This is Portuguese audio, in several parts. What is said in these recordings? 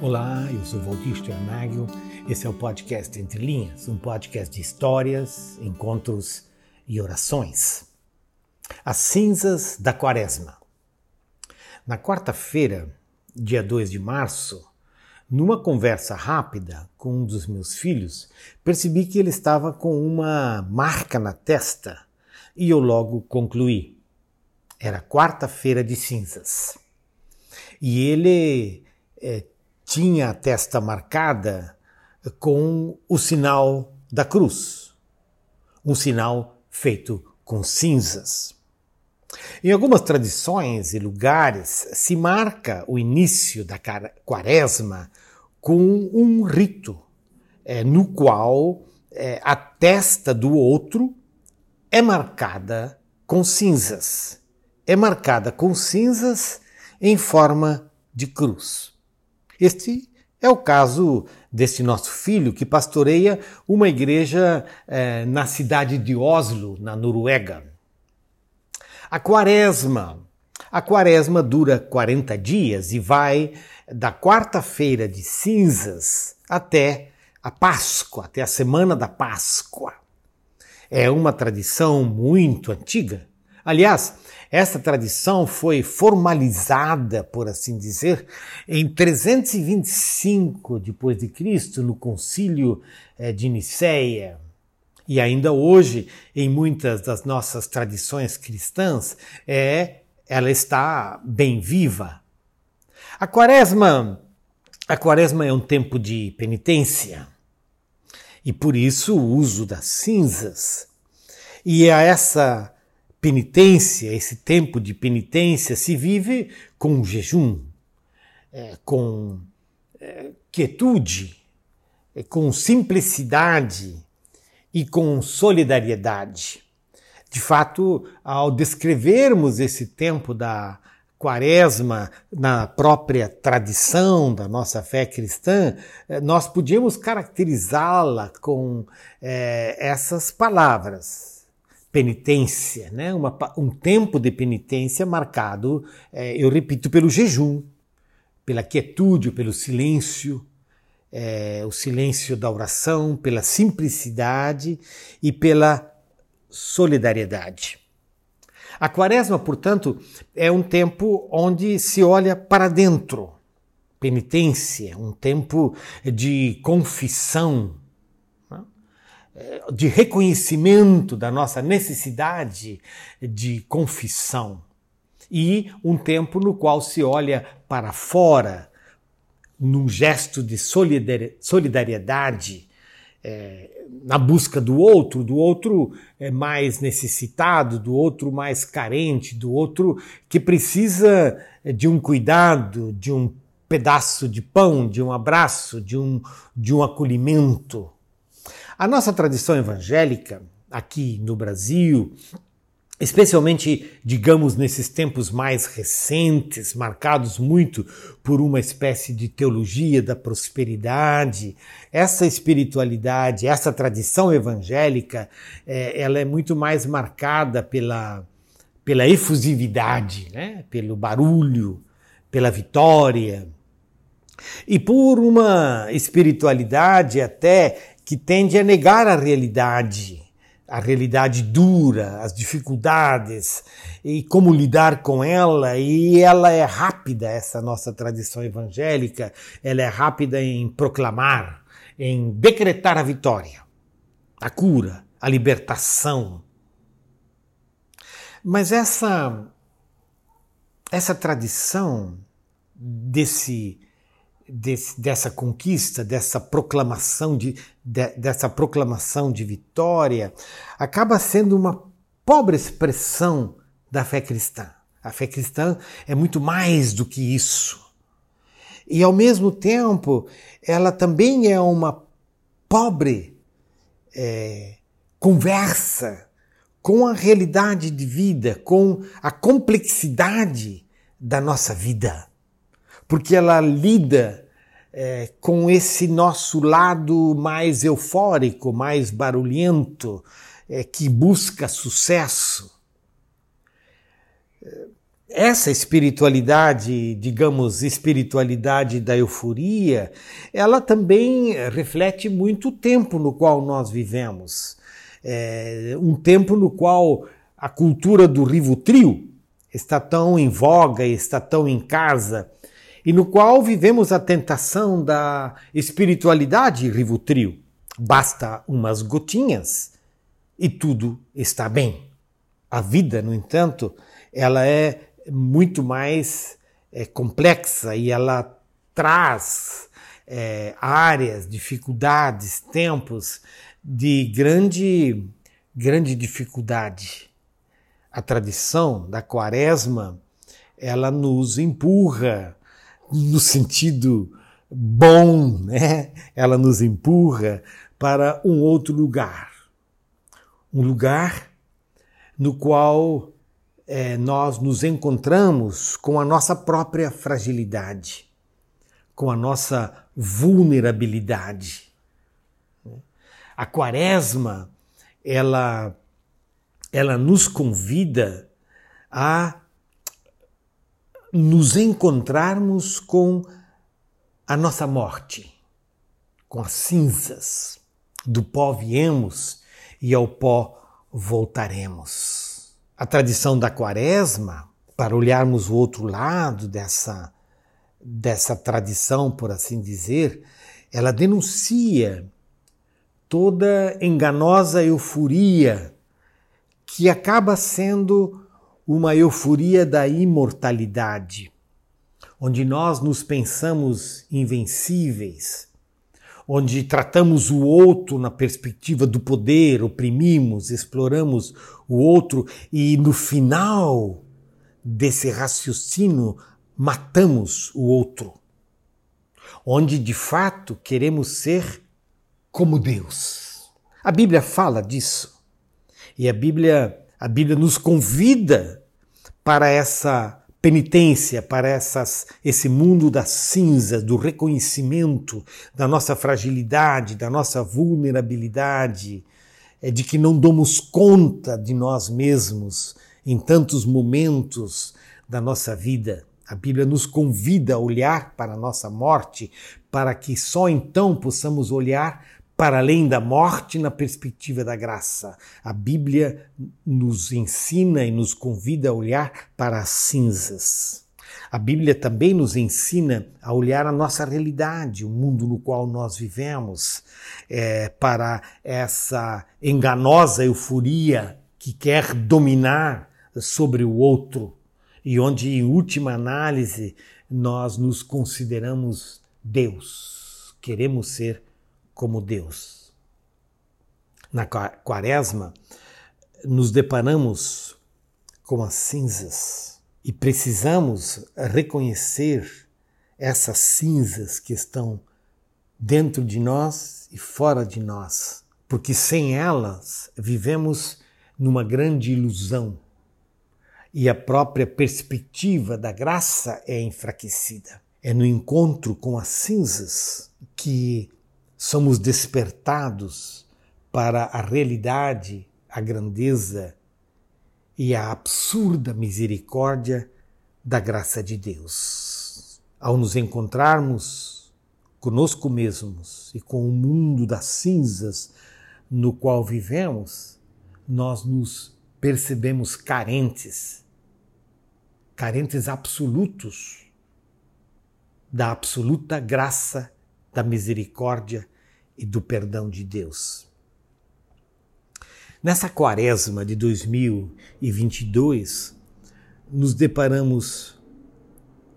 Olá, eu sou Valdir Sternagel. Esse é o podcast Entre Linhas, um podcast de histórias, encontros e orações. As cinzas da quaresma. Na quarta-feira, dia 2 de março, numa conversa rápida com um dos meus filhos, percebi que ele estava com uma marca na testa e eu logo concluí. Era quarta-feira de cinzas. E ele é, tinha a testa marcada com o sinal da cruz, um sinal feito com cinzas. Em algumas tradições e lugares se marca o início da quaresma com um rito é, no qual é, a testa do outro é marcada com cinzas. É marcada com cinzas em forma de cruz. Este é o caso deste nosso filho que pastoreia uma igreja eh, na cidade de Oslo, na Noruega. A quaresma. A quaresma dura 40 dias e vai da quarta-feira de cinzas até a Páscoa, até a semana da Páscoa. É uma tradição muito antiga. Aliás, essa tradição foi formalizada, por assim dizer, em 325 depois de Cristo, no Concílio eh, de Nicéia. E ainda hoje, em muitas das nossas tradições cristãs, é, ela está bem viva. A quaresma, a quaresma é um tempo de penitência. E por isso o uso das cinzas. E a essa penitência, esse tempo de penitência, se vive com jejum, é, com é, quietude, é, com simplicidade e com solidariedade. De fato, ao descrevermos esse tempo da quaresma na própria tradição da nossa fé cristã, nós podíamos caracterizá-la com é, essas palavras penitência, né? Uma, um tempo de penitência marcado, é, eu repito, pelo jejum, pela quietude, pelo silêncio, é, o silêncio da oração, pela simplicidade e pela solidariedade. A quaresma, portanto, é um tempo onde se olha para dentro. Penitência, um tempo de confissão, de reconhecimento da nossa necessidade de confissão e um tempo no qual se olha para fora num gesto de solidariedade é, na busca do outro, do outro é, mais necessitado, do outro mais carente, do outro que precisa de um cuidado, de um pedaço de pão, de um abraço, de um, de um acolhimento. A nossa tradição evangélica, aqui no Brasil, especialmente, digamos, nesses tempos mais recentes, marcados muito por uma espécie de teologia da prosperidade, essa espiritualidade, essa tradição evangélica, é, ela é muito mais marcada pela, pela efusividade, né? pelo barulho, pela vitória. E por uma espiritualidade até que tende a negar a realidade, a realidade dura, as dificuldades e como lidar com ela. E ela é rápida, essa nossa tradição evangélica, ela é rápida em proclamar, em decretar a vitória, a cura, a libertação. Mas essa essa tradição desse desse, dessa conquista, dessa proclamação de, de, dessa proclamação de vitória, acaba sendo uma pobre expressão da fé cristã. A fé cristã é muito mais do que isso. E ao mesmo tempo, ela também é uma pobre é, conversa com a realidade de vida, com a complexidade da nossa vida porque ela lida é, com esse nosso lado mais eufórico, mais barulhento, é, que busca sucesso. essa espiritualidade, digamos, espiritualidade da euforia, ela também reflete muito o tempo no qual nós vivemos. É um tempo no qual a cultura do Rivotril está tão em voga, está tão em casa, e no qual vivemos a tentação da espiritualidade Rivotril. Basta umas gotinhas e tudo está bem. A vida, no entanto, ela é muito mais é, complexa e ela traz é, áreas, dificuldades, tempos de grande, grande dificuldade. A tradição da quaresma, ela nos empurra no sentido bom, né? Ela nos empurra para um outro lugar. Um lugar no qual é, nós nos encontramos com a nossa própria fragilidade, com a nossa vulnerabilidade. A quaresma, ela, ela nos convida a nos encontrarmos com a nossa morte, com as cinzas. Do pó viemos e ao pó voltaremos a tradição da quaresma, para olharmos o outro lado dessa, dessa tradição, por assim dizer, ela denuncia toda enganosa euforia que acaba sendo uma euforia da imortalidade, onde nós nos pensamos invencíveis, onde tratamos o outro na perspectiva do poder, oprimimos, exploramos o outro e no final desse raciocínio matamos o outro. Onde de fato queremos ser como Deus. A Bíblia fala disso. E a Bíblia, a Bíblia nos convida para essa penitência para essas, esse mundo das cinzas, do reconhecimento da nossa fragilidade, da nossa vulnerabilidade, é de que não damos conta de nós mesmos em tantos momentos da nossa vida. A Bíblia nos convida a olhar para a nossa morte, para que só então possamos olhar para além da morte na perspectiva da graça. A Bíblia nos ensina e nos convida a olhar para as cinzas. A Bíblia também nos ensina a olhar a nossa realidade, o mundo no qual nós vivemos, é, para essa enganosa euforia que quer dominar sobre o outro e onde, em última análise, nós nos consideramos Deus. Queremos ser como Deus. Na quaresma, nos deparamos com as cinzas e precisamos reconhecer essas cinzas que estão dentro de nós e fora de nós, porque sem elas vivemos numa grande ilusão e a própria perspectiva da graça é enfraquecida. É no encontro com as cinzas que somos despertados para a realidade, a grandeza e a absurda misericórdia da graça de Deus. Ao nos encontrarmos conosco mesmos e com o mundo das cinzas no qual vivemos, nós nos percebemos carentes, carentes absolutos da absoluta graça da misericórdia e do perdão de Deus. Nessa quaresma de 2022, nos deparamos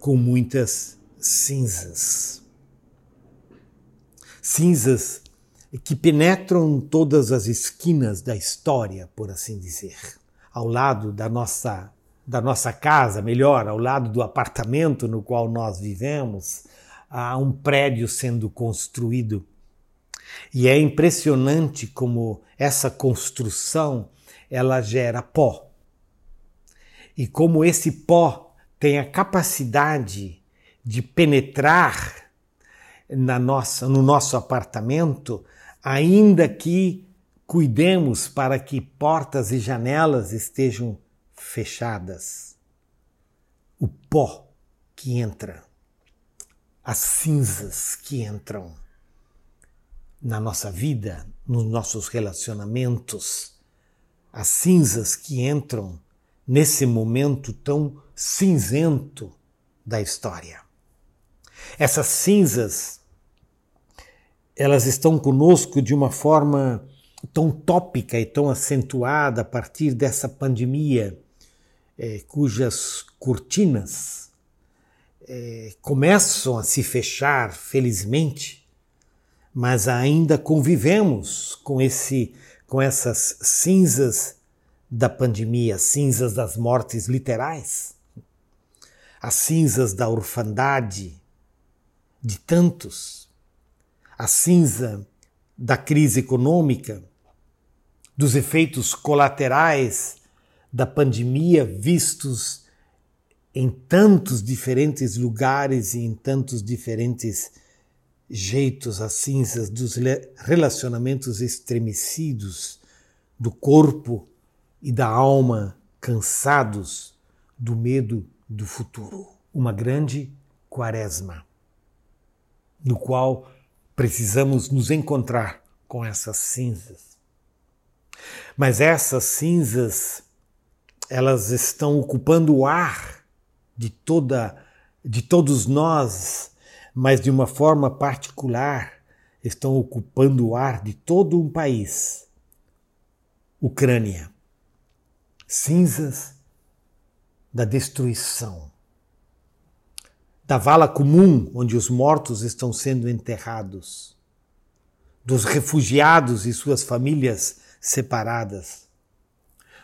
com muitas cinzas. Cinzas que penetram todas as esquinas da história, por assim dizer. Ao lado da nossa, da nossa casa, melhor, ao lado do apartamento no qual nós vivemos, a um prédio sendo construído. E é impressionante como essa construção ela gera pó. E como esse pó tem a capacidade de penetrar na nossa, no nosso apartamento, ainda que cuidemos para que portas e janelas estejam fechadas. o pó que entra, as cinzas que entram na nossa vida, nos nossos relacionamentos, as cinzas que entram nesse momento tão cinzento da história. Essas cinzas, elas estão conosco de uma forma tão tópica e tão acentuada a partir dessa pandemia, eh, cujas cortinas eh, começam a se fechar, felizmente, mas ainda convivemos com esse com essas cinzas da pandemia, cinzas das mortes literais, as cinzas da orfandade de tantos, a cinza da crise econômica, dos efeitos colaterais da pandemia vistos em tantos diferentes lugares e em tantos diferentes jeitos, as cinzas dos relacionamentos estremecidos, do corpo e da alma cansados do medo do futuro. Uma grande quaresma, no qual precisamos nos encontrar com essas cinzas. Mas essas cinzas, elas estão ocupando o ar de toda de todos nós, mas de uma forma particular estão ocupando o ar de todo um país. Ucrânia. Cinzas da destruição, da vala comum onde os mortos estão sendo enterrados, dos refugiados e suas famílias separadas,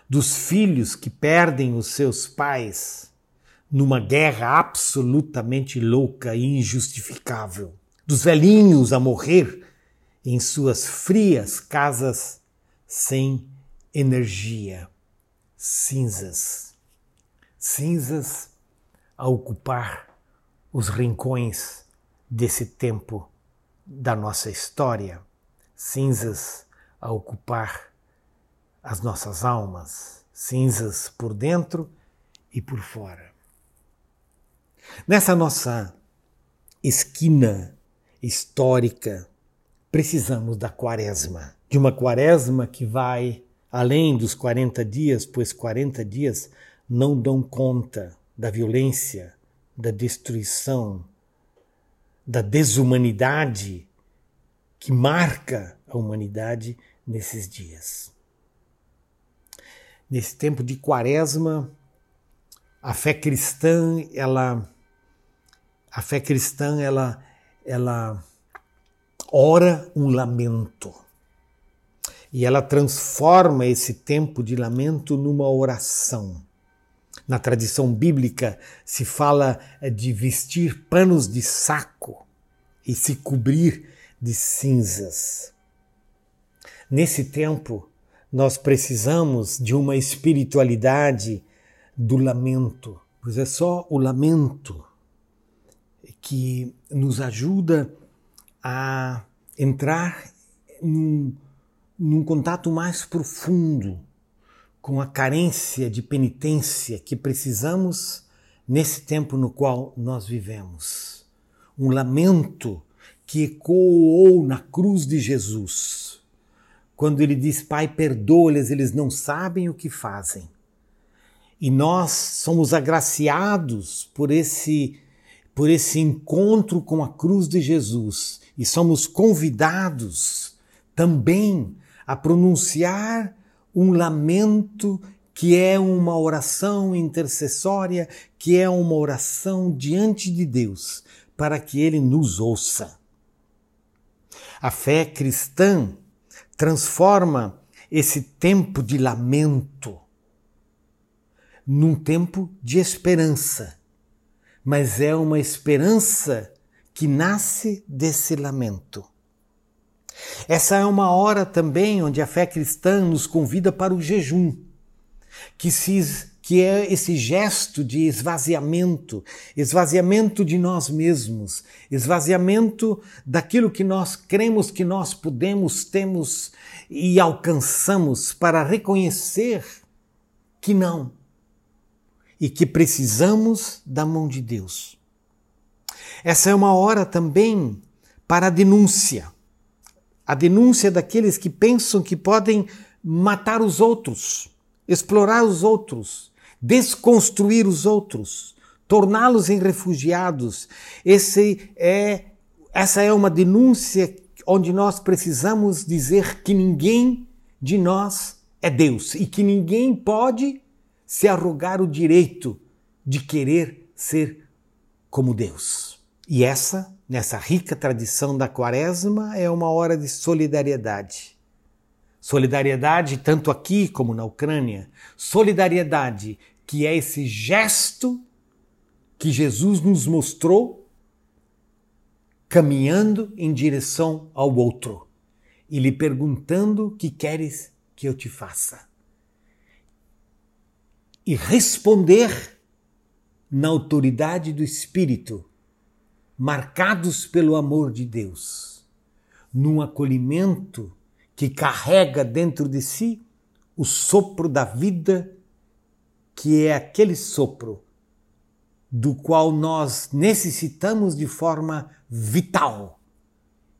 dos filhos que perdem os seus pais numa guerra absolutamente louca e injustificável, dos velhinhos a morrer em suas frias casas sem energia. Cinzas, cinzas a ocupar os rincões desse tempo da nossa história, cinzas a ocupar as nossas almas, cinzas por dentro e por fora. Nessa nossa esquina histórica, precisamos da quaresma, de uma quaresma que vai além dos 40 dias, pois 40 dias não dão conta da violência, da destruição, da desumanidade que marca a humanidade nesses dias. Nesse tempo de quaresma, a fé cristã, ela a fé cristã, ela ela ora um lamento e ela transforma esse tempo de lamento numa oração. Na tradição bíblica se fala eh, de vestir panos de saco e se cobrir de cinzas. Nesse tempo, nós precisamos de uma espiritualidade do lamento, pois é só o lamento que nos ajuda a entrar num num contato mais profundo com a carência de penitência que precisamos nesse tempo no qual nós vivemos. Um lamento que ecoou na cruz de Jesus, quando ele diz: Pai, perdoa-lhes, eles não sabem o que fazem. E nós somos agraciados por esse por esse encontro com a cruz de Jesus e somos convidados também a pronunciar um lamento que é uma oração intercessória, que é uma oração diante de Deus, para que Ele nos ouça. A fé cristã transforma esse tempo de lamento num tempo de esperança, mas é uma esperança que nasce desse lamento. Essa é uma hora também onde a fé cristã nos convida para o jejum, que, se, que é esse gesto de esvaziamento, esvaziamento de nós mesmos, esvaziamento daquilo que nós cremos que nós podemos, temos e alcançamos para reconhecer que não. E que precisamos da mão de Deus. Essa é uma hora também para a denúncia. A denúncia daqueles que pensam que podem matar os outros, explorar os outros, desconstruir os outros, torná-los em refugiados. Esse é, essa é uma denúncia onde nós precisamos dizer que ninguém de nós é Deus e que ninguém pode se arrogar o direito de querer ser como Deus. E essa, nessa rica tradição da Quaresma, é uma hora de solidariedade. Solidariedade tanto aqui como na Ucrânia. Solidariedade que é esse gesto que Jesus nos mostrou caminhando em direção ao outro e lhe perguntando o que queres que eu te faça. E responder na autoridade do Espírito, marcados pelo amor de Deus, num acolhimento que carrega dentro de si o sopro da vida, que é aquele sopro do qual nós necessitamos de forma vital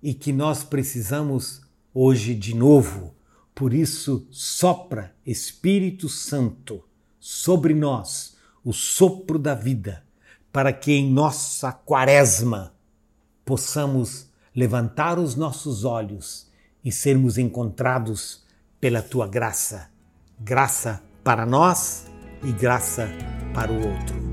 e que nós precisamos hoje de novo. Por isso, sopra Espírito Santo sobre nós o sopro da vida, para que em nossa quaresma possamos levantar os nossos olhos e sermos encontrados pela tua graça. Graça para nós e graça para o outro.